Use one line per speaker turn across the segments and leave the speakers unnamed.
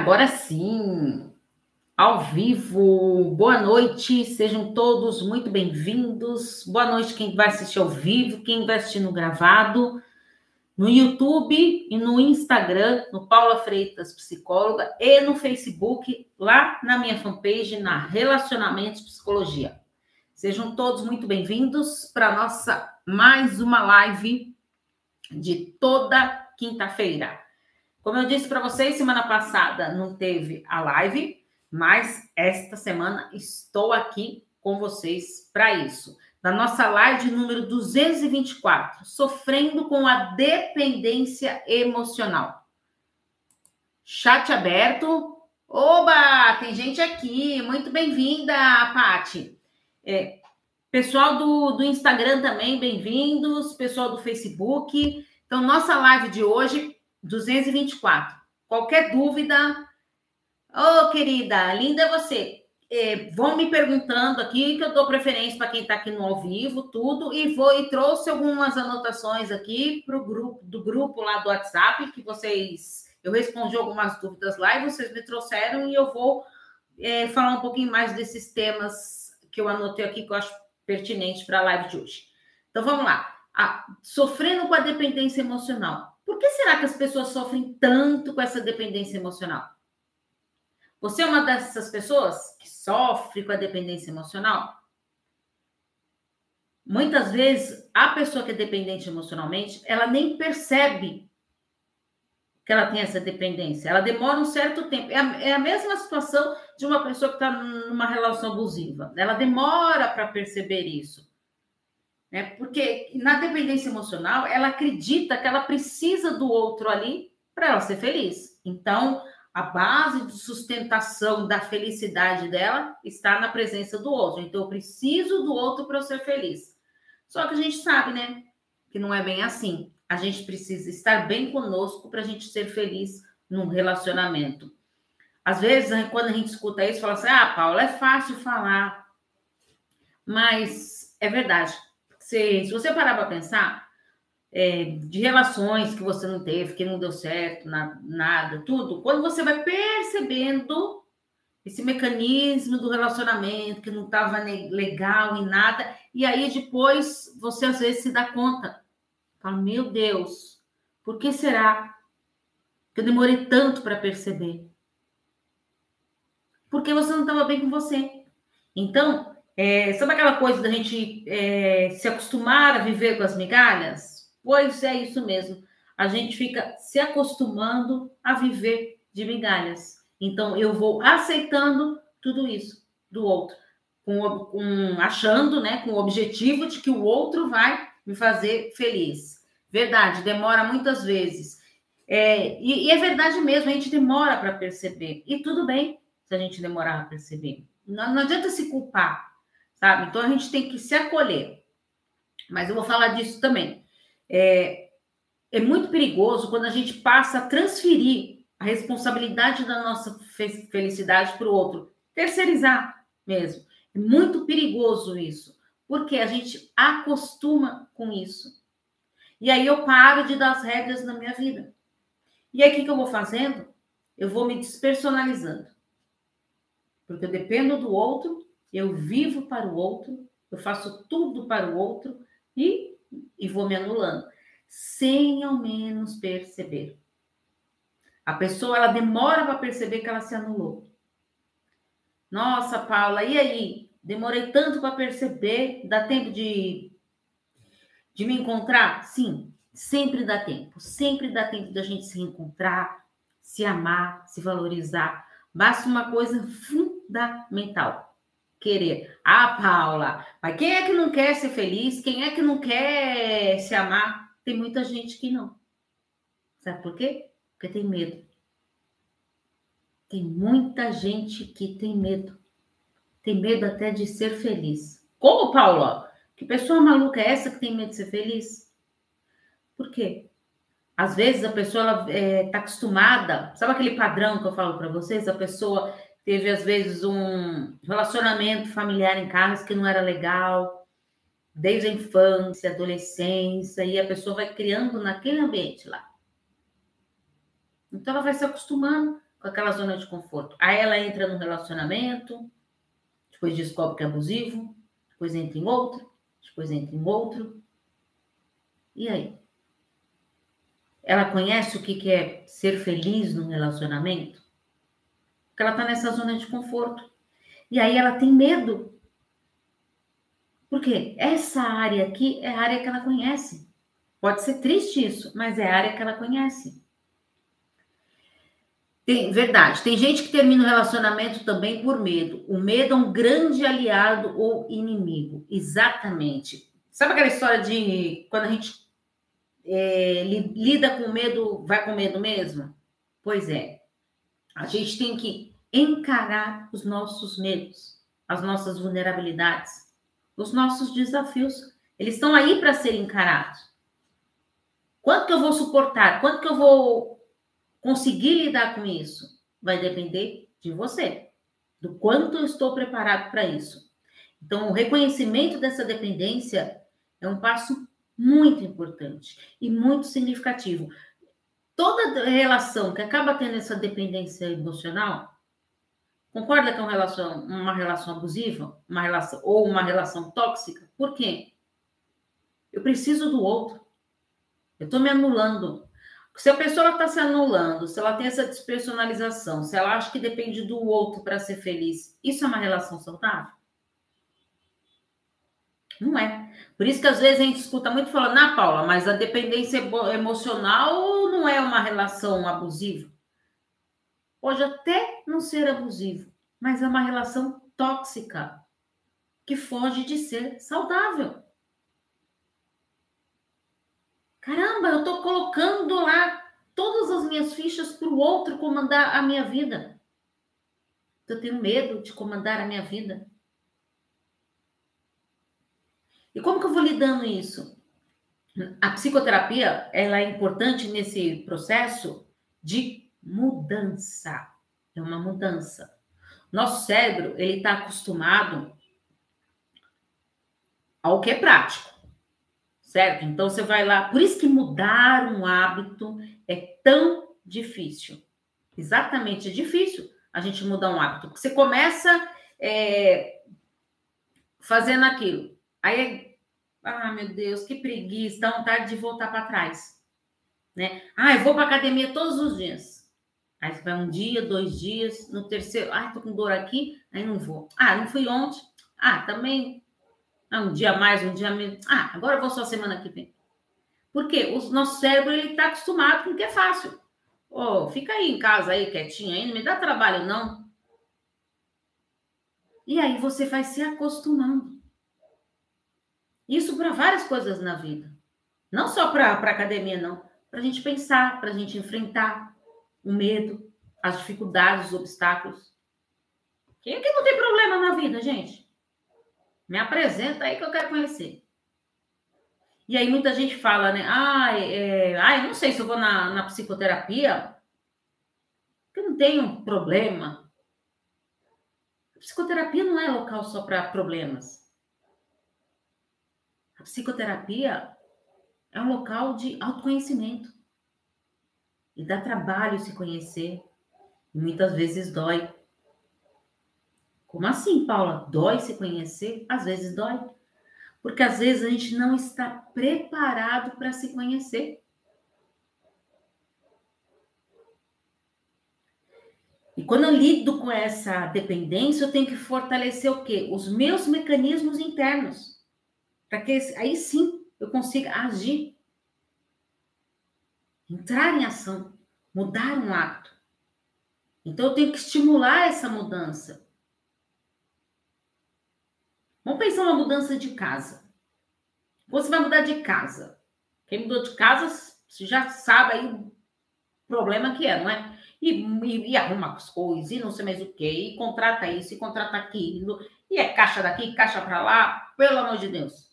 agora sim, ao vivo. Boa noite, sejam todos muito bem-vindos. Boa noite quem vai assistir ao vivo, quem vai assistir no gravado, no YouTube e no Instagram, no Paula Freitas Psicóloga e no Facebook, lá na minha fanpage, na Relacionamentos Psicologia. Sejam todos muito bem-vindos para nossa mais uma live de toda quinta-feira. Como eu disse para vocês, semana passada não teve a live, mas esta semana estou aqui com vocês para isso. Da nossa live número 224, sofrendo com a dependência emocional. Chat aberto. Oba, tem gente aqui. Muito bem-vinda, Pati. É, pessoal do, do Instagram também, bem-vindos. Pessoal do Facebook. Então, nossa live de hoje 224. Qualquer dúvida, ô oh, querida, linda você. É, vão me perguntando aqui, que eu dou preferência para quem está aqui no ao vivo, tudo, e vou e trouxe algumas anotações aqui para o grupo do grupo lá do WhatsApp, que vocês. Eu respondi algumas dúvidas lá e vocês me trouxeram, e eu vou é, falar um pouquinho mais desses temas que eu anotei aqui que eu acho pertinente para a live de hoje. Então vamos lá. Ah, sofrendo com a dependência emocional. Por que será que as pessoas sofrem tanto com essa dependência emocional? Você é uma dessas pessoas que sofre com a dependência emocional? Muitas vezes, a pessoa que é dependente emocionalmente, ela nem percebe que ela tem essa dependência. Ela demora um certo tempo. É a, é a mesma situação de uma pessoa que está numa relação abusiva. Ela demora para perceber isso. Né? Porque na dependência emocional, ela acredita que ela precisa do outro ali para ela ser feliz. Então, a base de sustentação da felicidade dela está na presença do outro. Então, eu preciso do outro para eu ser feliz. Só que a gente sabe, né, que não é bem assim. A gente precisa estar bem conosco para a gente ser feliz num relacionamento. Às vezes, quando a gente escuta isso, fala assim: ah, Paula, é fácil falar. Mas é verdade se, se você parar para pensar, é, de relações que você não teve, que não deu certo, na, nada, tudo, quando você vai percebendo esse mecanismo do relacionamento que não estava legal em nada, e aí depois você às vezes se dá conta, fala, meu Deus, por que será que eu demorei tanto para perceber? Porque você não estava bem com você. Então, é, sabe aquela coisa da gente é, se acostumar a viver com as migalhas? Pois é isso mesmo. A gente fica se acostumando a viver de migalhas. Então, eu vou aceitando tudo isso do outro, com, com, achando, né, com o objetivo de que o outro vai me fazer feliz. Verdade, demora muitas vezes. É, e, e, é verdade mesmo, a gente demora para perceber. E tudo bem se a gente demorar a perceber. Não, não adianta se culpar sabe? Então a gente tem que se acolher. Mas eu vou falar disso também. É, é muito perigoso quando a gente passa a transferir a responsabilidade da nossa felicidade para o outro, terceirizar mesmo. É muito perigoso isso, porque a gente acostuma com isso. E aí eu paro de dar as regras na minha vida. E aí o que, que eu vou fazendo? Eu vou me despersonalizando. Porque eu dependo do outro eu vivo para o outro, eu faço tudo para o outro e, e vou me anulando, sem ao menos perceber. A pessoa ela demora para perceber que ela se anulou. Nossa, Paula, e aí? Demorei tanto para perceber, dá tempo de, de me encontrar? Sim, sempre dá tempo, sempre dá tempo da gente se reencontrar, se amar, se valorizar. Basta uma coisa fundamental: querer. Ah, Paula, mas quem é que não quer ser feliz? Quem é que não quer se amar? Tem muita gente que não. Sabe por quê? Porque tem medo. Tem muita gente que tem medo. Tem medo até de ser feliz. Como, Paula? Que pessoa maluca é essa que tem medo de ser feliz? Por quê? Às vezes a pessoa está é, tá acostumada, sabe aquele padrão que eu falo para vocês? A pessoa teve às vezes um relacionamento familiar em casa que não era legal, desde a infância, adolescência, e a pessoa vai criando naquele ambiente lá. Então ela vai se acostumando com aquela zona de conforto. Aí ela entra no relacionamento, depois descobre que é abusivo, depois entra em outro, depois entra em outro. E aí? Ela conhece o que é ser feliz no relacionamento? Porque ela está nessa zona de conforto. E aí ela tem medo. Porque essa área aqui é a área que ela conhece. Pode ser triste isso, mas é a área que ela conhece. Tem, verdade, tem gente que termina o relacionamento também por medo. O medo é um grande aliado ou inimigo. Exatamente. Sabe aquela história de quando a gente é, lida com medo, vai com medo mesmo? Pois é. A gente tem que encarar os nossos medos, as nossas vulnerabilidades, os nossos desafios. Eles estão aí para serem encarados. Quanto que eu vou suportar? Quanto que eu vou conseguir lidar com isso? Vai depender de você, do quanto eu estou preparado para isso. Então, o reconhecimento dessa dependência é um passo muito importante e muito significativo. Toda relação que acaba tendo essa dependência emocional, concorda que é uma relação, uma relação abusiva, uma relação ou uma relação tóxica? Por quê? Eu preciso do outro. Eu estou me anulando. Se a pessoa está se anulando, se ela tem essa despersonalização, se ela acha que depende do outro para ser feliz, isso é uma relação saudável? Não é. Por isso que às vezes a gente escuta muito falando, na Paula, mas a dependência emocional não é uma relação abusiva. Pode até não ser abusivo, mas é uma relação tóxica que foge de ser saudável. Caramba, eu estou colocando lá todas as minhas fichas para o outro comandar a minha vida. Eu tenho medo de comandar a minha vida. E como que eu vou lidando isso? A psicoterapia ela é importante nesse processo de mudança. É uma mudança. Nosso cérebro ele está acostumado ao que é prático certo? Então você vai lá, por isso que mudar um hábito é tão difícil. Exatamente, é difícil a gente mudar um hábito. Você começa é, fazendo aquilo, aí, ah, meu Deus, que preguiça, dá vontade de voltar para trás, né? Ah, eu vou para academia todos os dias. Aí vai um dia, dois dias, no terceiro, ah, tô com dor aqui, aí não vou. Ah, não fui ontem. Ah, também ah, um dia mais, um dia menos. Ah, agora eu vou só semana que vem. Por quê? O nosso cérebro ele está acostumado com o que é fácil. Oh, fica aí em casa aí quietinho aí, não me dá trabalho não. E aí você vai se acostumando. Isso para várias coisas na vida. Não só para academia, não. Para a gente pensar, para a gente enfrentar o medo, as dificuldades, os obstáculos. Quem é que não tem problema na vida, gente? Me apresenta aí que eu quero conhecer. E aí muita gente fala, né? Ah, é, ah não sei se eu vou na, na psicoterapia, porque não tenho problema. A psicoterapia não é local só para problemas. A psicoterapia é um local de autoconhecimento. E dá trabalho se conhecer. E muitas vezes dói. Como assim, Paula? Dói se conhecer? Às vezes dói. Porque às vezes a gente não está preparado para se conhecer. E quando eu lido com essa dependência, eu tenho que fortalecer o quê? Os meus mecanismos internos. Para que aí sim eu consiga agir. Entrar em ação, mudar um hábito. Então eu tenho que estimular essa mudança. Vamos pensar uma mudança de casa. Você vai mudar de casa. Quem mudou de casa, já sabe aí o problema que é, não é? E, e, e arruma as coisas, e não sei mais o que, e contrata isso, e contrata aquilo, e é caixa daqui, caixa para lá, pelo amor de Deus.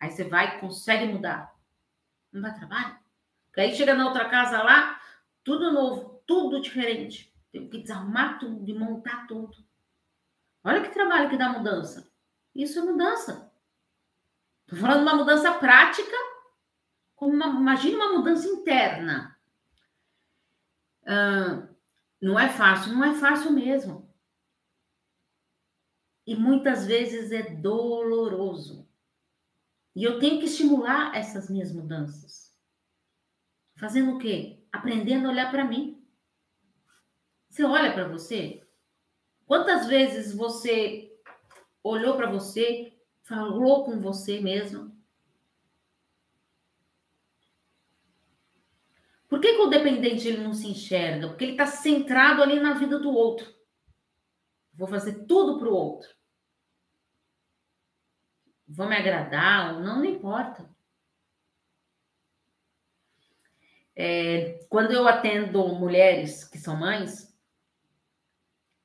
Aí você vai consegue mudar. Não dá trabalho? Porque aí chega na outra casa lá, tudo novo, tudo diferente. Tem que desarmar tudo, e montar tudo. Olha que trabalho que dá mudança. Isso é mudança. Estou falando de uma mudança prática, como uma, imagine uma mudança interna. Não é fácil, não é fácil mesmo. E muitas vezes é doloroso. E eu tenho que estimular essas minhas mudanças. Fazendo o quê? Aprendendo a olhar para mim. Você olha para você? Quantas vezes você olhou para você, falou com você mesmo? Por que, que, o dependente ele não se enxerga? Porque ele está centrado ali na vida do outro. Vou fazer tudo para o outro. Vou me agradar ou não, não importa. É, quando eu atendo mulheres que são mães,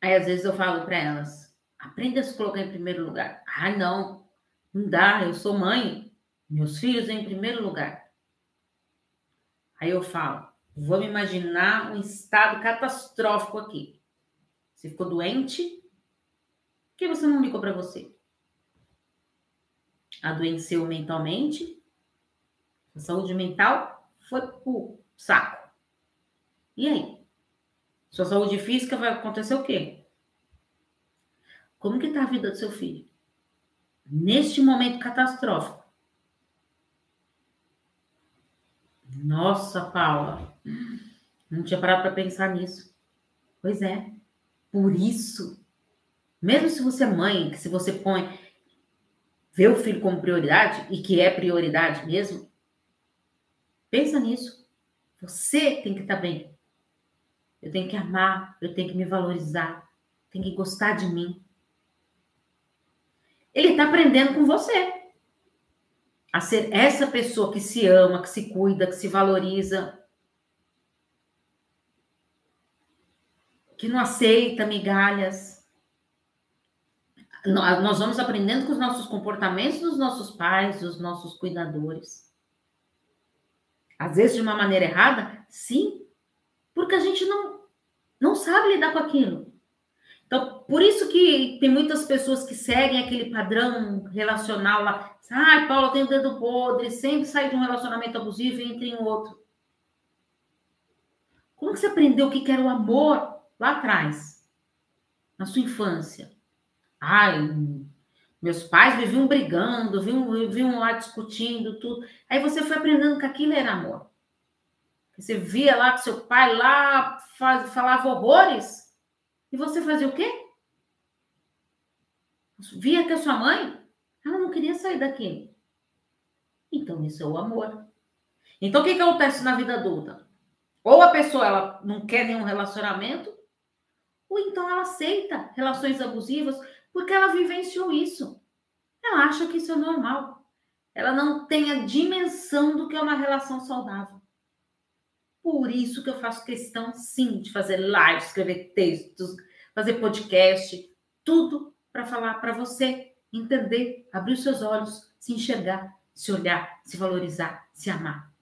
aí às vezes eu falo para elas: aprenda a se colocar em primeiro lugar. Ah, não, não dá, eu sou mãe, meus filhos em primeiro lugar. Aí eu falo: vou me imaginar um estado catastrófico aqui. Você ficou doente, por que você não ligou para você? Adoeceu mentalmente, a saúde mental foi pro saco. E aí? Sua saúde física vai acontecer o quê? Como que tá a vida do seu filho? Neste momento catastrófico. Nossa, Paula, não tinha parado para pensar nisso. Pois é. Por isso, mesmo se você é mãe, que se você põe vê o filho como prioridade e que é prioridade mesmo, pensa nisso. Você tem que estar tá bem. Eu tenho que amar, eu tenho que me valorizar, tem que gostar de mim. Ele está aprendendo com você a ser essa pessoa que se ama, que se cuida, que se valoriza, que não aceita migalhas. Nós vamos aprendendo com os nossos comportamentos dos nossos pais, dos nossos cuidadores. Às vezes de uma maneira errada? Sim, porque a gente não, não sabe lidar com aquilo. Então, por isso que tem muitas pessoas que seguem aquele padrão relacional lá. Ai, Paula, tem o dedo podre, sempre sai de um relacionamento abusivo e entra em outro. Como que você aprendeu o que era o amor lá atrás? Na sua infância? Ai, meus pais viviam brigando, viviam, lá discutindo tudo. Aí você foi aprendendo que aquilo era amor. Você via lá que seu pai lá faz, falava horrores. E você fazia o quê? Via que a sua mãe, ela não queria sair daquilo. Então, isso é o amor. Então, o que, que acontece na vida adulta? Ou a pessoa ela não quer nenhum relacionamento, ou então ela aceita relações abusivas porque ela vivenciou isso. Ela acha que isso é normal. Ela não tem a dimensão do que é uma relação saudável. Por isso que eu faço questão, sim, de fazer live, escrever textos, fazer podcast, tudo para falar para você entender, abrir os seus olhos, se enxergar, se olhar, se valorizar, se amar.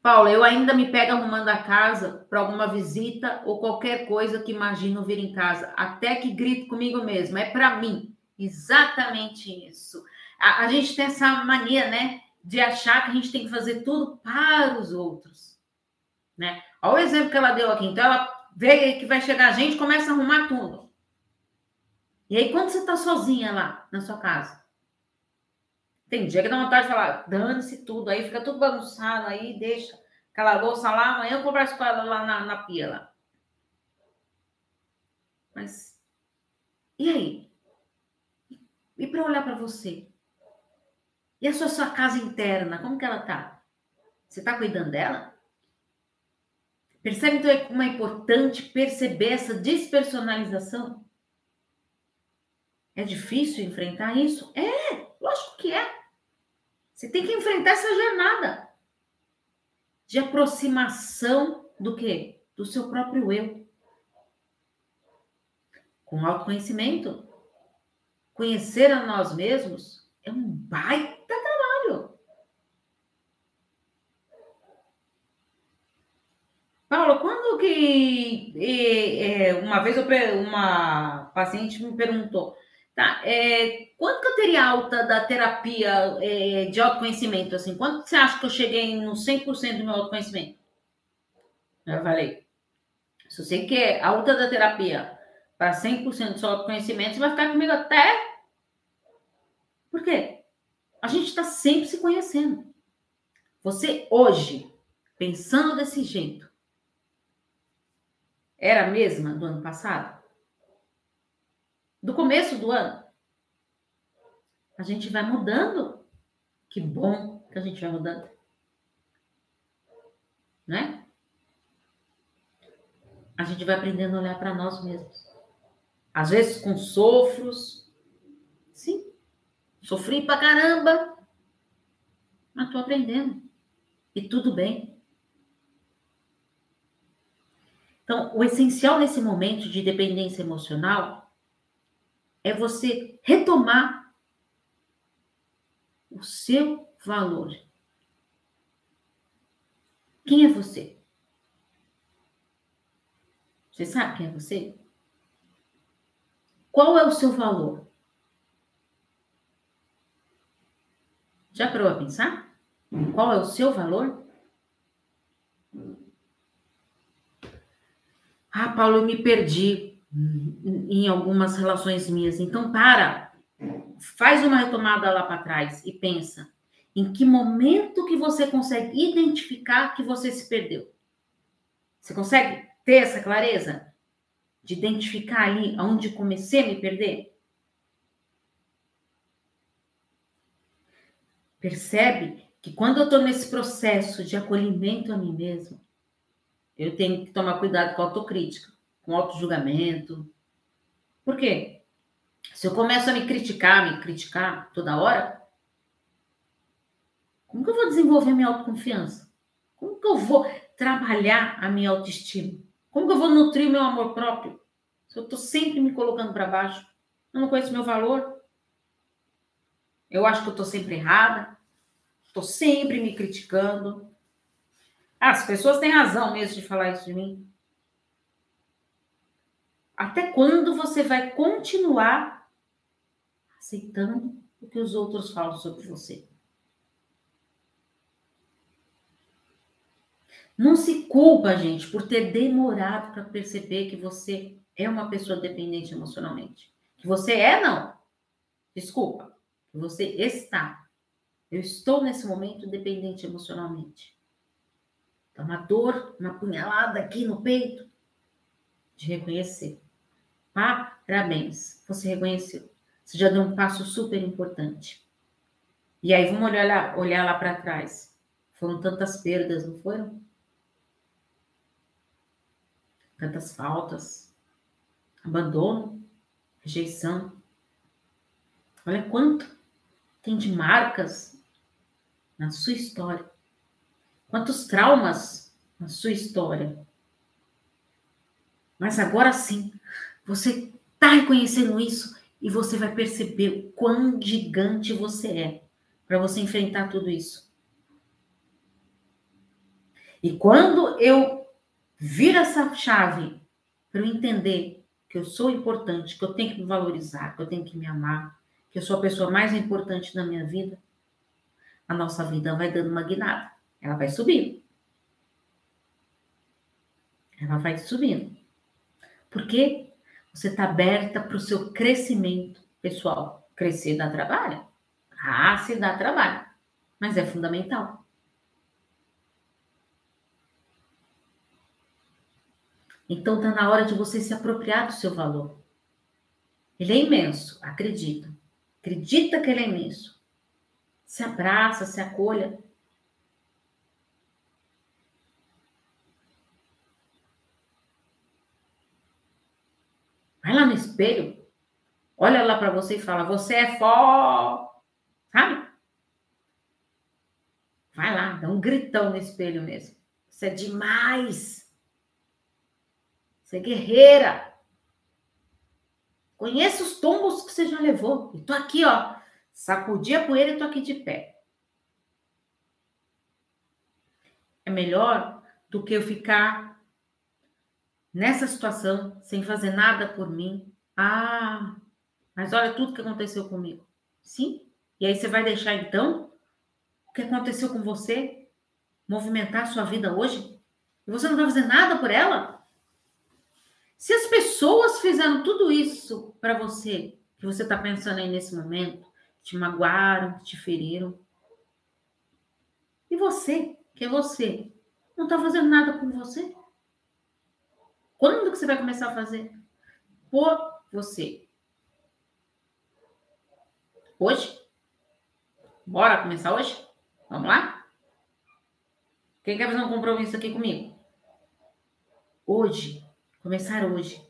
Paula, eu ainda me pego arrumando a casa para alguma visita ou qualquer coisa que imagino vir em casa, até que grito comigo mesmo, é para mim. Exatamente isso. A, a, gente tem essa mania, né, de achar que a gente tem que fazer tudo para os outros, né? Olha o exemplo que ela deu aqui. Então, ela vê que vai chegar a gente, começa a arrumar tudo. E aí, quando você está sozinha lá na sua casa, tem dia que dá vontade de falar, dane-se tudo, aí fica tudo bagunçado, aí deixa aquela louça lá, amanhã eu converso com ela lá na, na pia lá. Mas, e aí? E para olhar para você? E a sua, sua casa interna, como que ela tá? Você tá cuidando dela? Percebe então como é importante perceber essa despersonalização? É difícil enfrentar isso? É, é. Você tem que enfrentar essa jornada de aproximação do quê? Do seu próprio eu. Com autoconhecimento. Conhecer a nós mesmos é um baita trabalho. Paulo, quando que é, uma vez eu, uma paciente me perguntou, Tá. É, quanto que eu teria alta da terapia é, de autoconhecimento? Assim, quanto você acha que eu cheguei no 100% do meu autoconhecimento? Eu falei, Se você quer a luta da terapia para 100% do seu autoconhecimento, você vai ficar comigo até. Por quê? A gente está sempre se conhecendo. Você hoje, pensando desse jeito, era a mesma do ano passado? Do começo do ano? A gente vai mudando. Que bom que a gente vai mudando. Né? A gente vai aprendendo a olhar para nós mesmos. Às vezes com sofros. Sim. Sofri pra caramba. Mas tô aprendendo. E tudo bem. Então, o essencial nesse momento de dependência emocional é você retomar o seu valor. Quem é você? Você sabe quem é você? Qual é o seu valor? Já parou a pensar? Qual é o seu valor? Ah, Paulo, eu me perdi em algumas relações minhas. Então, para, faz uma retomada lá para trás e pensa em que momento que você consegue identificar que você se perdeu. Você consegue ter essa clareza de identificar ali aonde comecei a me perder? Percebe que quando eu estou nesse processo de acolhimento a mim mesmo, eu tenho que tomar cuidado com a autocrítica, com auto-julgamento. Por quê? Se eu começo a me criticar, me criticar toda hora, como que eu vou desenvolver minha autoconfiança? Como que eu vou trabalhar a minha autoestima? Como que eu vou nutrir o meu amor próprio? Se eu estou sempre me colocando para baixo, eu não conheço meu valor. Eu acho que eu estou sempre errada, estou sempre me criticando. Ah, as pessoas têm razão mesmo de falar isso de mim. Até quando você vai continuar aceitando o que os outros falam sobre você? Não se culpa, gente, por ter demorado para perceber que você é uma pessoa dependente emocionalmente. Que você é, não. Desculpa. Que você está. Eu estou nesse momento dependente emocionalmente. Tá uma dor, uma punhalada aqui no peito. De reconhecer. Parabéns. Você reconheceu. Você já deu um passo super importante. E aí, vamos olhar lá, olhar lá para trás. Foram tantas perdas, não foram? Tantas faltas, abandono, rejeição. Olha quanto tem de marcas na sua história. Quantos traumas na sua história. Mas agora sim, você está reconhecendo isso e você vai perceber o quão gigante você é para você enfrentar tudo isso. E quando eu vir essa chave para eu entender que eu sou importante, que eu tenho que me valorizar, que eu tenho que me amar, que eu sou a pessoa mais importante da minha vida, a nossa vida vai dando uma guinada. Ela vai subindo. Ela vai subindo. Porque você está aberta para o seu crescimento pessoal. Crescer dá trabalho? Ah, se dá trabalho. Mas é fundamental. Então está na hora de você se apropriar do seu valor. Ele é imenso, acredita. Acredita que ele é imenso. Se abraça, se acolha. Lá no espelho, olha lá para você e fala: Você é fó. Sabe? Vai lá, dá um gritão no espelho mesmo. Você é demais. Você é guerreira. Conheça os tombos que você já levou. E tô aqui, ó. Sacudi a poeira e tô aqui de pé. É melhor do que eu ficar nessa situação sem fazer nada por mim. Ah, mas olha tudo que aconteceu comigo. Sim? E aí você vai deixar então o que aconteceu com você movimentar a sua vida hoje? E você não vai fazer nada por ela? Se as pessoas fizeram tudo isso para você, que você está pensando aí nesse momento, te magoaram, te feriram, e você, que é você, não está fazendo nada por você? Quando que você vai começar a fazer? Por você. Hoje? Bora começar hoje? Vamos lá? Quem quer fazer um compromisso aqui comigo? Hoje. Começar hoje.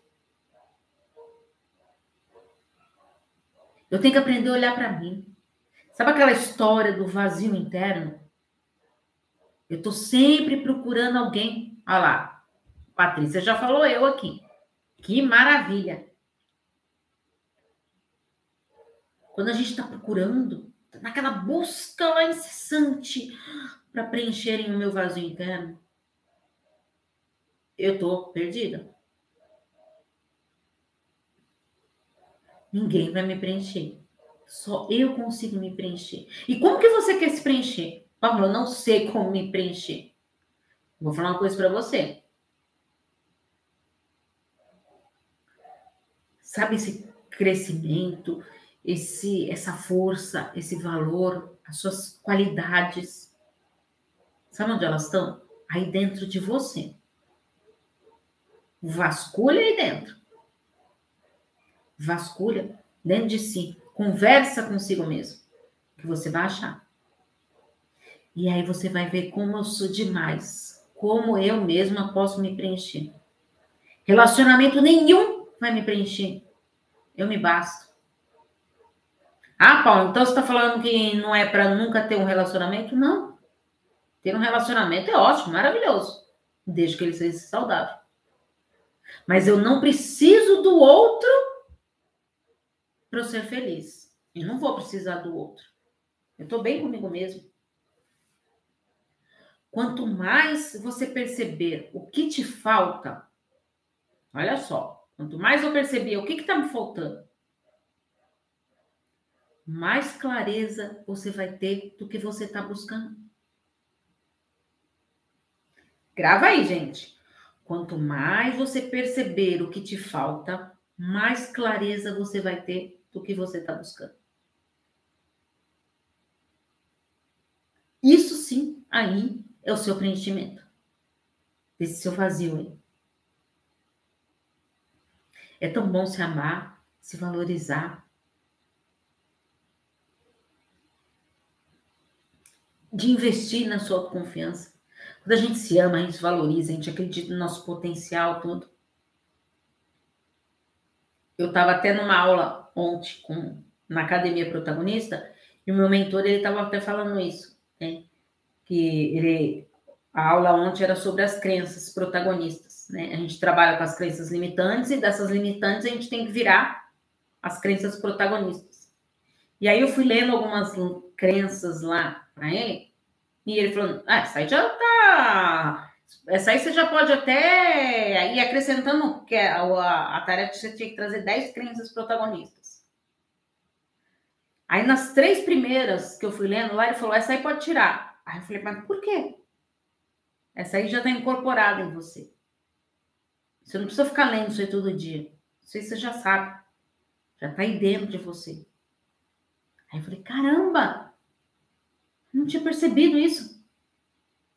Eu tenho que aprender a olhar para mim. Sabe aquela história do vazio interno? Eu estou sempre procurando alguém. Olha lá. Patrícia já falou eu aqui. Que maravilha. Quando a gente está procurando, naquela busca lá incessante para preencherem o meu vazio interno, eu tô perdida. Ninguém vai me preencher. Só eu consigo me preencher. E como que você quer se preencher? Paulo, eu não sei como me preencher. Vou falar uma coisa para você. Sabe esse crescimento, esse essa força, esse valor, as suas qualidades. Sabe onde elas estão? Aí dentro de você. Vasculha aí dentro. Vasculha dentro de si. Conversa consigo mesmo. Que você vai achar. E aí você vai ver como eu sou demais. Como eu mesma posso me preencher. Relacionamento nenhum vai me preencher. Eu me basto. Ah, Paulo, então você está falando que não é para nunca ter um relacionamento? Não. Ter um relacionamento é ótimo, maravilhoso. Desde que ele seja saudável. Mas eu não preciso do outro para eu ser feliz. Eu não vou precisar do outro. Eu estou bem comigo mesmo. Quanto mais você perceber o que te falta, olha só, quanto mais eu perceber o que está me faltando, mais clareza você vai ter do que você está buscando. Grava aí, gente. Quanto mais você perceber o que te falta, mais clareza você vai ter do que você está buscando. Isso sim, aí é o seu preenchimento. Esse seu vazio aí. É tão bom se amar, se valorizar. De investir na sua confiança. Quando a gente se ama, a gente valoriza, a gente acredita no nosso potencial todo. Eu estava até numa aula ontem com, na academia protagonista e o meu mentor ele estava até falando isso, né? Que ele a aula ontem era sobre as crenças protagonistas, né? A gente trabalha com as crenças limitantes e dessas limitantes a gente tem que virar as crenças protagonistas. E aí eu fui lendo algumas crenças lá para ele e ele falou: Ah, essa aí já tá. Essa aí você já pode até ir acrescentando, que é a, a tarefa você tinha que trazer 10 crenças protagonistas. Aí nas três primeiras que eu fui lendo lá, ele falou: essa aí pode tirar. Aí eu falei, mas por quê? Essa aí já está incorporada em você. Você não precisa ficar lendo isso aí todo dia. Isso aí você já sabe. Já está aí dentro de você. Aí eu falei, caramba! Não tinha percebido isso.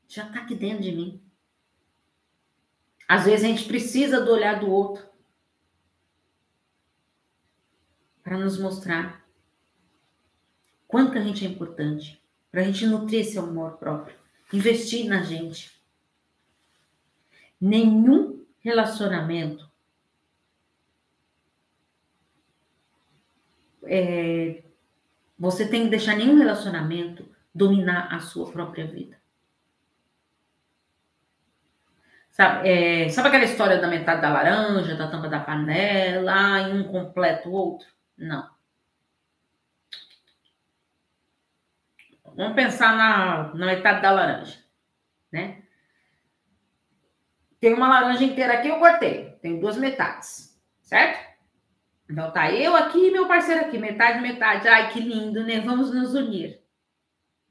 Já está aqui dentro de mim. Às vezes a gente precisa do olhar do outro para nos mostrar quanto a gente é importante, para a gente nutrir esse amor próprio, investir na gente. Nenhum relacionamento é, você tem que deixar nenhum relacionamento dominar a sua própria vida. Sabe, é, sabe aquela história da metade da laranja, da tampa da panela, e um completa o outro? Não. Vamos pensar na, na metade da laranja, né? Tem uma laranja inteira aqui, eu cortei. Tem duas metades, certo? Então tá eu aqui e meu parceiro aqui, metade, metade. Ai, que lindo, né? Vamos nos unir.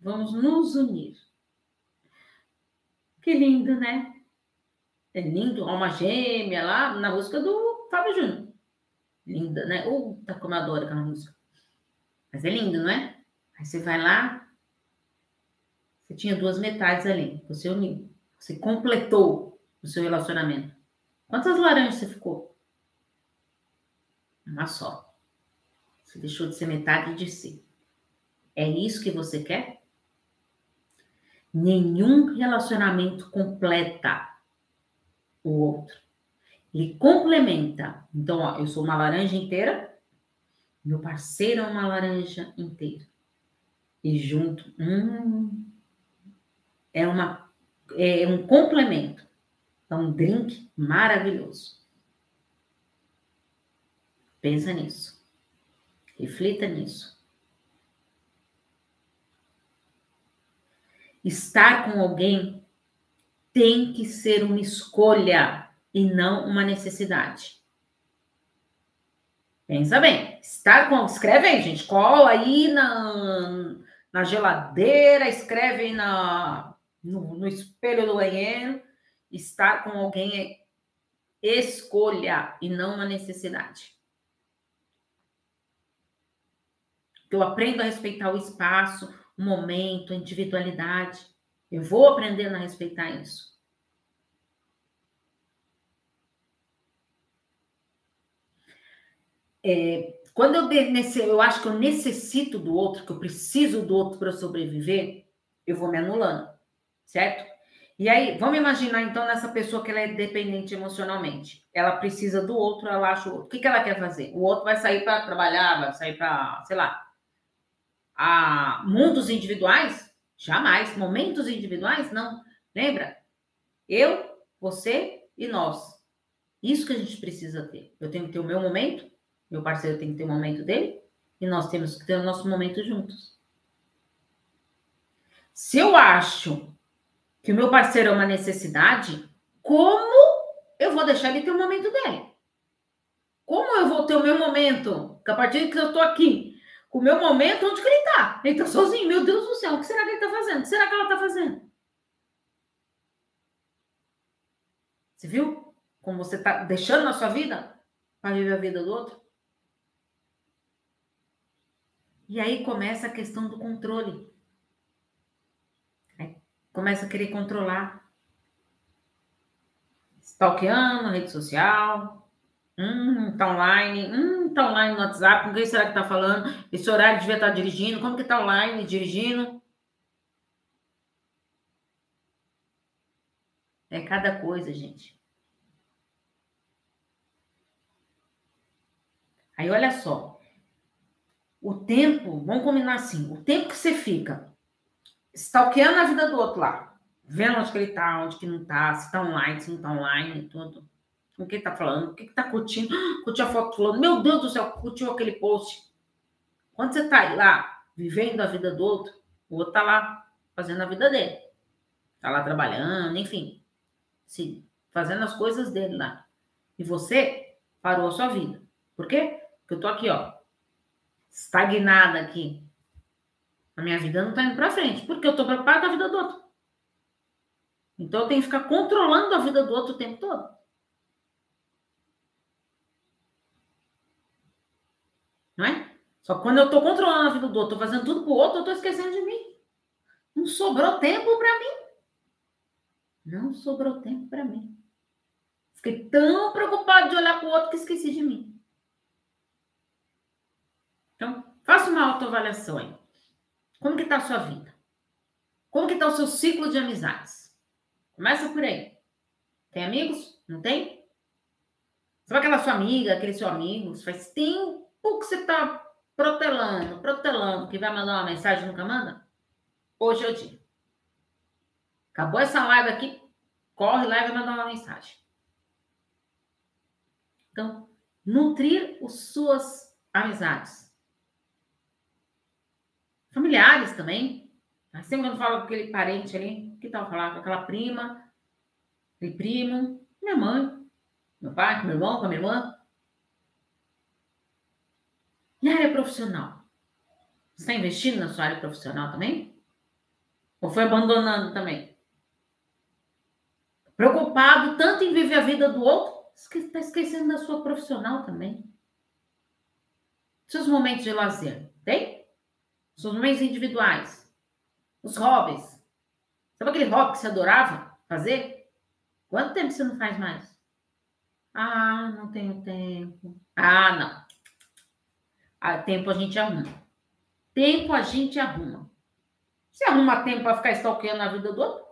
Vamos nos unir. Que lindo, né? É lindo, alma gêmea lá, na música do Fábio Júnior. Linda, né? Ou tá como eu adoro aquela música. Mas é lindo, não é? Aí você vai lá, você tinha duas metades ali, você uniu, você completou o seu relacionamento. Quantas laranjas você ficou? Uma só. Você deixou de ser metade de si. É isso que você quer? Nenhum relacionamento completa o outro. Ele complementa. Então, ó, eu sou uma laranja inteira, meu parceiro é uma laranja inteira. E junto, hum, é, uma, é um complemento. É um drink maravilhoso. Pensa nisso. Reflita nisso. Estar com alguém tem que ser uma escolha e não uma necessidade. Pensa bem. Estar com. Escreve aí, gente. Cola aí na, na geladeira, escreve aí na, no, no espelho do banheiro. Estar com alguém é escolha e não uma necessidade. Eu aprendo a respeitar o espaço, o momento, a individualidade. Eu vou aprendendo a respeitar isso. É, quando eu, eu acho que eu necessito do outro, que eu preciso do outro para sobreviver, eu vou me anulando, certo? E aí, vamos imaginar então nessa pessoa que ela é dependente emocionalmente. Ela precisa do outro, ela acha o outro. O que, que ela quer fazer? O outro vai sair para trabalhar, vai sair para, sei lá, a mundos individuais? Jamais. Momentos individuais? Não. Lembra? Eu, você e nós. Isso que a gente precisa ter. Eu tenho que ter o meu momento, meu parceiro tem que ter o momento dele e nós temos que ter o nosso momento juntos. Se eu acho que o meu parceiro é uma necessidade, como eu vou deixar ele ter o momento dele? Como eu vou ter o meu momento? Porque a partir que eu tô aqui, com o meu momento, onde que ele tá? Ele tá sozinho. Meu Deus do céu, o que será que ele tá fazendo? O que será que ela tá fazendo? Você viu como você tá deixando na sua vida para viver a vida do outro? E aí começa a questão do controle. Começa a querer controlar. Stalkeando na rede social. Hum, tá online. Hum, tá online no WhatsApp. Com quem será que tá falando? Esse horário devia estar tá dirigindo. Como que tá online dirigindo? É cada coisa, gente. Aí olha só, o tempo, vamos combinar assim, o tempo que você fica stalkeando a vida do outro lá, vendo onde que ele tá, onde que não tá, se tá online, se não tá online, tudo. Com quem tá falando, o que que tá curtindo, curtiu a foto falando, meu Deus do céu, curtiu aquele post. Quando você tá lá, vivendo a vida do outro, o outro tá lá fazendo a vida dele. Tá lá trabalhando, enfim. Sim, fazendo as coisas dele lá. E você parou a sua vida. Por quê? Porque eu tô aqui, ó, estagnada aqui. A minha vida não está indo para frente, porque eu estou preocupada com a vida do outro. Então eu tenho que ficar controlando a vida do outro o tempo todo. Não é? Só que quando eu estou controlando a vida do outro, estou fazendo tudo para o outro, eu estou esquecendo de mim. Não sobrou tempo para mim. Não sobrou tempo para mim. Fiquei tão preocupado de olhar para o outro que esqueci de mim. Então, faça uma autoavaliação aí. Como que está a sua vida? Como que está o seu ciclo de amizades? Começa por aí. Tem amigos? Não tem? Sabe aquela sua amiga, aquele seu amigo? Faz tempo que você está protelando, protelando, que vai mandar uma mensagem e nunca manda? Hoje é o dia. Acabou essa live aqui, corre lá e vai mandar uma mensagem. Então, nutrir as suas amizades. Familiares também. Sempre quando falo com aquele parente ali, que tal falar com aquela prima, aquele primo, minha mãe, meu pai, com meu irmão, com a minha irmã. E a área profissional? Você está investindo na sua área profissional também? Ou foi abandonando também? Preocupado tanto em viver a vida do outro, está esquecendo da sua profissional também. Seus momentos de lazer, tem? Seus momentos individuais. Os hobbies. Sabe aquele hobby que você adorava fazer? Quanto tempo você não faz mais? Ah, não tenho tempo. Ah, não. Ah, tempo a gente arruma. Tempo a gente arruma. Você arruma tempo para ficar stalkeando a vida do outro?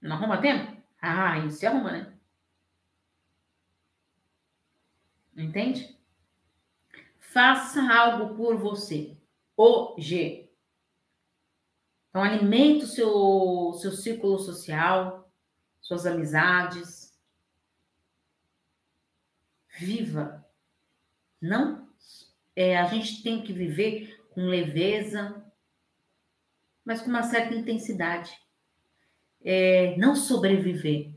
Não arruma tempo? Ah, isso se arruma, né? Entende? Faça algo por você. Hoje. Então, alimente o seu, seu círculo social, suas amizades. Viva. Não, é, a gente tem que viver com leveza, mas com uma certa intensidade. É, não sobreviver.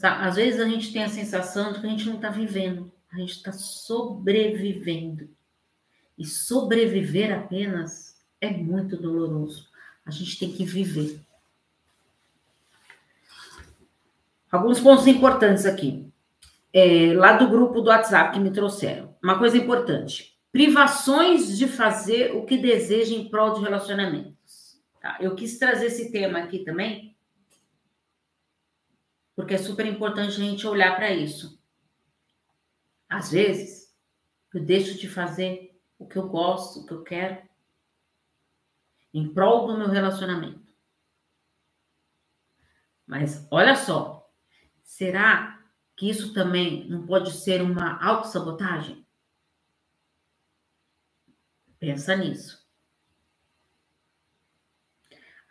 Às vezes a gente tem a sensação de que a gente não está vivendo, a gente está sobrevivendo. E sobreviver apenas é muito doloroso. A gente tem que viver. Alguns pontos importantes aqui. É, lá do grupo do WhatsApp que me trouxeram. Uma coisa importante: privações de fazer o que deseja em prol de relacionamentos. Tá? Eu quis trazer esse tema aqui também, porque é super importante a gente olhar para isso. Às vezes, eu deixo de fazer o que eu gosto, o que eu quero, em prol do meu relacionamento. Mas olha só, será que isso também não pode ser uma autossabotagem? Pensa nisso.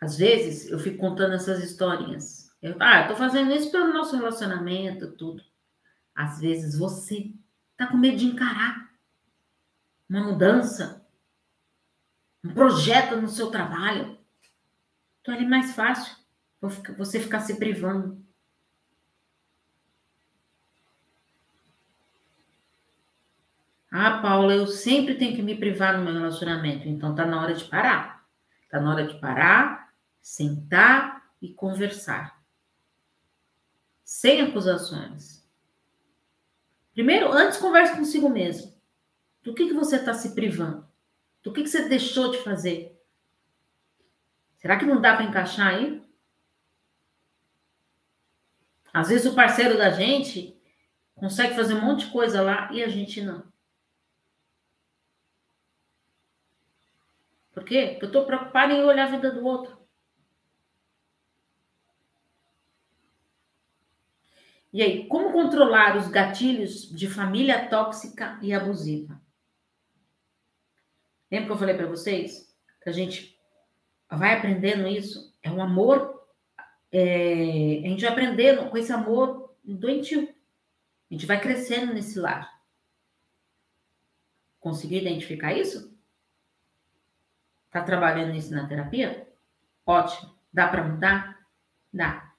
Às vezes eu fico contando essas historinhas. Eu, ah, eu tô fazendo isso pelo nosso relacionamento, tudo. Às vezes você tá com medo de encarar uma mudança, um projeto no seu trabalho. Então é mais fácil você ficar se privando. Ah, Paula, eu sempre tenho que me privar no meu relacionamento. Então tá na hora de parar. Tá na hora de parar, sentar e conversar. Sem acusações. Primeiro, antes converse consigo mesmo. Do que, que você está se privando? Do que, que você deixou de fazer? Será que não dá para encaixar aí? Às vezes o parceiro da gente consegue fazer um monte de coisa lá e a gente não. Por quê? Porque eu estou preocupada em olhar a vida do outro. E aí, como controlar os gatilhos de família tóxica e abusiva? Lembra que eu falei para vocês que a gente vai aprendendo isso? É um amor, é, a gente vai aprendendo com esse amor doentio. A gente vai crescendo nesse lar. Conseguiu identificar isso? Está trabalhando isso na terapia? Ótimo. Dá para mudar? Dá.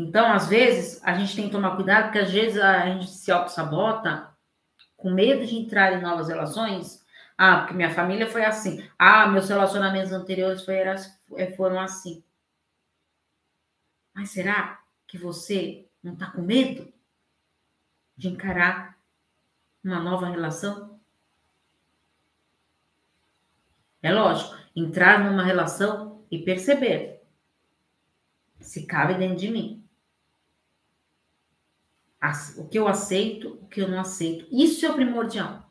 Então, às vezes, a gente tem que tomar cuidado, porque às vezes a gente se auto-sabota com medo de entrar em novas relações. Ah, porque minha família foi assim. Ah, meus relacionamentos anteriores é, foram assim. Mas será que você não está com medo de encarar uma nova relação? É lógico, entrar numa relação e perceber se cabe dentro de mim. O que eu aceito, o que eu não aceito. Isso é o primordial.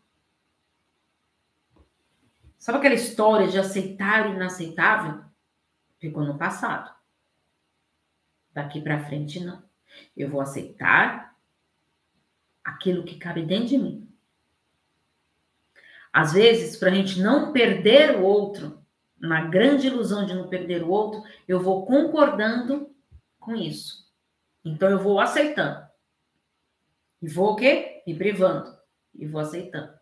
Sabe aquela história de aceitar o inaceitável? Ficou no passado. Daqui para frente, não. Eu vou aceitar aquilo que cabe dentro de mim. Às vezes, para a gente não perder o outro, na grande ilusão de não perder o outro, eu vou concordando com isso. Então, eu vou aceitando. E vou o quê? Me privando. E vou aceitando.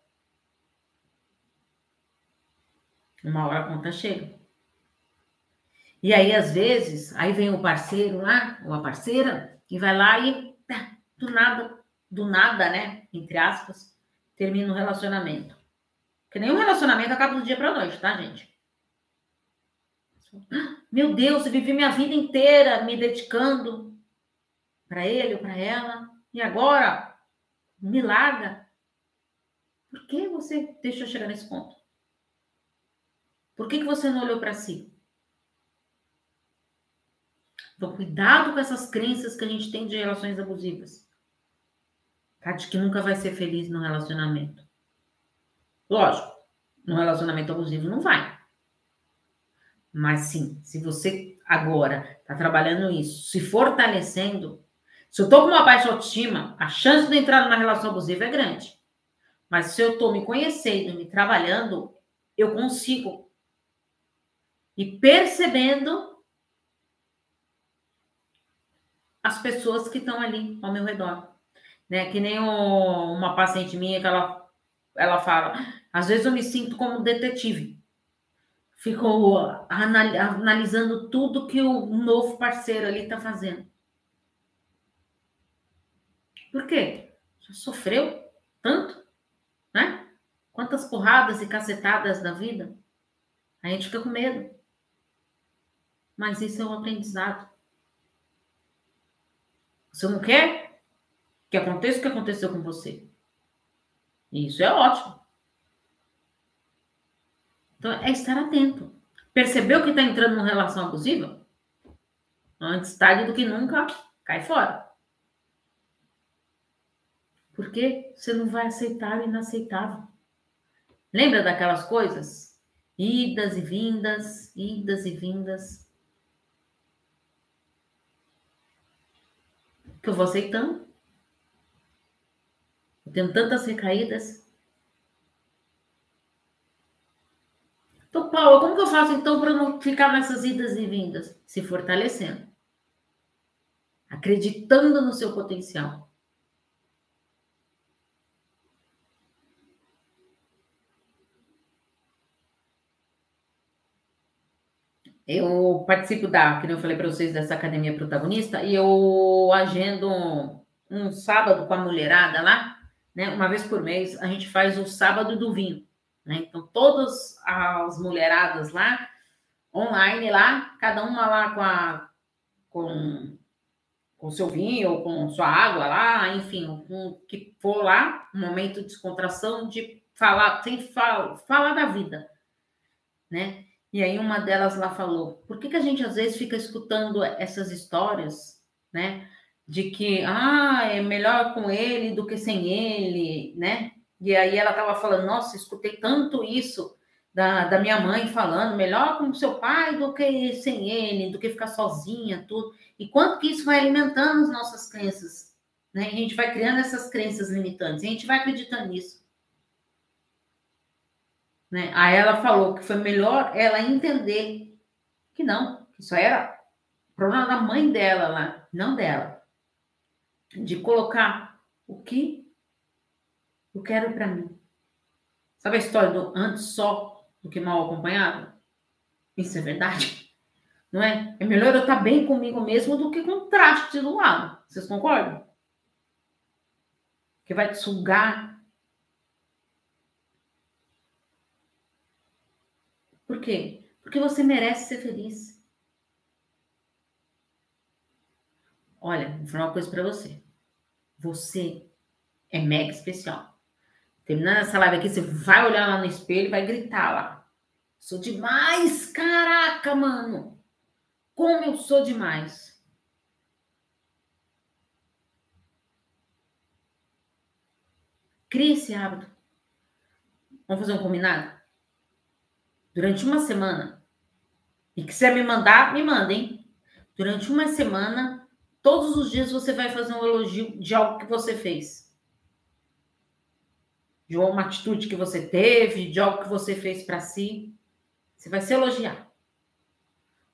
Uma hora a conta chega. E aí, às vezes, aí vem o parceiro lá, ou a parceira, e vai lá e do nada, do nada, né? Entre aspas, termina o relacionamento. Porque nenhum relacionamento acaba do dia para noite, tá, gente? Meu Deus, eu vivi minha vida inteira me dedicando para ele ou para ela, e agora me larga. Por que você deixou chegar nesse ponto? Por que, que você não olhou para si? Então, cuidado com essas crenças que a gente tem de relações abusivas. Tá? De que nunca vai ser feliz no relacionamento. Lógico, no relacionamento abusivo não vai. Mas sim, se você agora está trabalhando isso, se fortalecendo, se eu estou com uma baixa autoestima, a chance de entrar numa relação abusiva é grande. Mas se eu estou me conhecendo, me trabalhando, eu consigo. E percebendo as pessoas que estão ali ao meu redor. Né? Que nem o, uma paciente minha que ela, ela fala, às vezes eu me sinto como detetive. Ficou analisando tudo que o novo parceiro ali está fazendo. Por quê? Já sofreu tanto, né? Quantas porradas e cacetadas da vida. A gente fica com medo. Mas isso é um aprendizado. Você não quer que aconteça o que aconteceu com você. Isso é ótimo. Então, é estar atento. Percebeu que está entrando numa relação abusiva? Antes tarde do que nunca, cai fora. Porque você não vai aceitar o inaceitável. Lembra daquelas coisas? Idas e vindas, idas e vindas. que eu vou aceitando. Eu tenho tantas recaídas. Então, Paula, como que eu faço então para não ficar nessas idas e vindas? Se fortalecendo. Acreditando no seu potencial. Eu participo da, como eu falei para vocês, dessa academia protagonista, e eu agendo um, um, sábado com a mulherada lá, né? Uma vez por mês, a gente faz o sábado do vinho, né? Então, todas as mulheradas lá, online lá, cada uma lá com a com, com seu vinho ou com sua água lá, enfim, com o que for lá, um momento de descontração, de falar, sem falar, falar da vida, né? E aí uma delas lá falou: por que, que a gente às vezes fica escutando essas histórias, né? De que ah, é melhor com ele do que sem ele, né? E aí ela estava falando: nossa, escutei tanto isso da, da minha mãe falando, melhor com seu pai do que sem ele, do que ficar sozinha, tudo. E quanto que isso vai alimentando as nossas crenças, né? A gente vai criando essas crenças limitantes, a gente vai acreditando nisso. Né? Aí ela falou que foi melhor ela entender que não, que isso era problema da mãe dela lá, não dela. De colocar o que eu quero para mim. Sabe a história do antes só do que mal acompanhado? Isso é verdade. Não é? É melhor eu estar bem comigo mesmo do que com traste do lado. Vocês concordam? Que vai te sugar Por quê? Porque você merece ser feliz. Olha, vou falar uma coisa para você. Você é mega especial. Terminando essa live aqui, você vai olhar lá no espelho e vai gritar lá. Sou demais! Caraca, mano! Como eu sou demais! Crie esse hábito. Vamos fazer um combinado? Durante uma semana, e quiser me mandar, me mandem. Durante uma semana, todos os dias você vai fazer um elogio de algo que você fez. De uma atitude que você teve, de algo que você fez para si. Você vai se elogiar.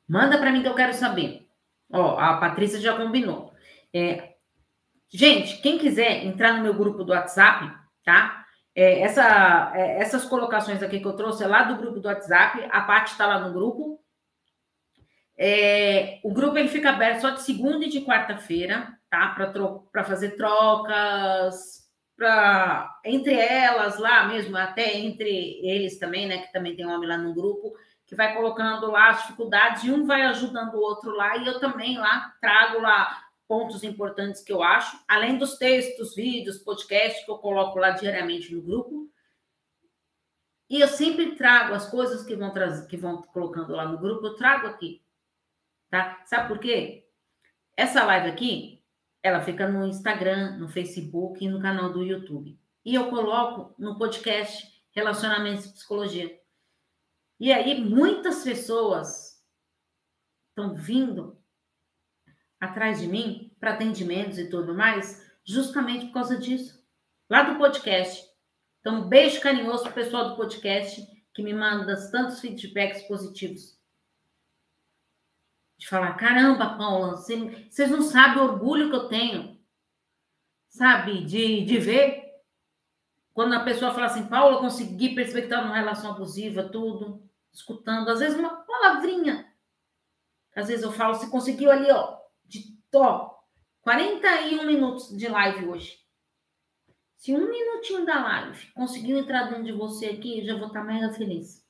Manda para mim que eu quero saber. Ó, a Patrícia já combinou. É, gente, quem quiser entrar no meu grupo do WhatsApp, tá? É, essa, é, essas colocações aqui que eu trouxe é lá do grupo do WhatsApp, a parte está lá no grupo. É, o grupo ele fica aberto só de segunda e de quarta-feira, tá? Para fazer trocas, para entre elas lá mesmo, até entre eles também, né? Que também tem homem lá no grupo, que vai colocando lá as dificuldades e um vai ajudando o outro lá e eu também lá trago lá pontos importantes que eu acho, além dos textos, vídeos, podcasts que eu coloco lá diariamente no grupo. E eu sempre trago as coisas que vão trazer, que vão colocando lá no grupo, eu trago aqui. Tá? Sabe por quê? Essa live aqui, ela fica no Instagram, no Facebook e no canal do YouTube. E eu coloco no podcast Relacionamentos e Psicologia. E aí muitas pessoas estão vindo atrás de mim para atendimentos e tudo mais, justamente por causa disso. Lá do podcast. Então, um beijo carinhoso para o pessoal do podcast que me manda tantos feedbacks positivos. De falar, caramba, Paula, vocês não sabem o orgulho que eu tenho, sabe, de, de ver quando a pessoa fala assim, Paula, consegui perceber que estava numa relação abusiva, tudo, escutando, às vezes uma palavrinha. Às vezes eu falo, você conseguiu ali, ó, de top, 41 minutos de live hoje. Se um minutinho da live conseguiu entrar dentro de você aqui, eu já vou estar mega feliz.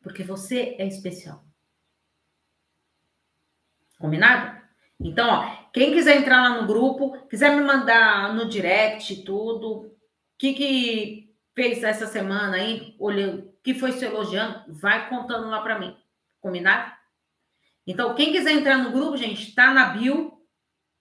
Porque você é especial. Combinado? Então, ó, quem quiser entrar lá no grupo, quiser me mandar no direct tudo, o que, que fez essa semana aí, olhando, que foi se elogiando, vai contando lá para mim. Combinado? Então, quem quiser entrar no grupo, gente, está na bio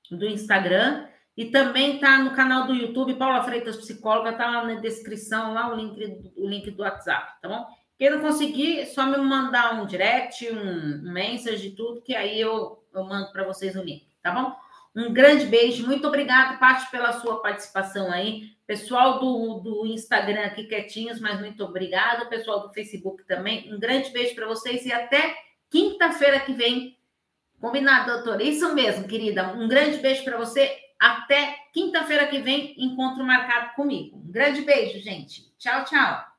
do Instagram e também está no canal do YouTube, Paula Freitas Psicóloga, está lá na descrição, lá o link, o link do WhatsApp, tá bom? Quem não conseguir, é só me mandar um direct, um, message, tudo, que aí eu, eu mando para vocês o link, tá bom? Um grande beijo, muito obrigado, Paty, pela sua participação aí. Pessoal do, do Instagram aqui quietinhos, mas muito obrigado. Pessoal do Facebook também. Um grande beijo para vocês e até quinta-feira que vem. Combinado, doutora? Isso mesmo, querida. Um grande beijo para você. Até quinta-feira que vem, encontro marcado comigo. Um grande beijo, gente. Tchau, tchau.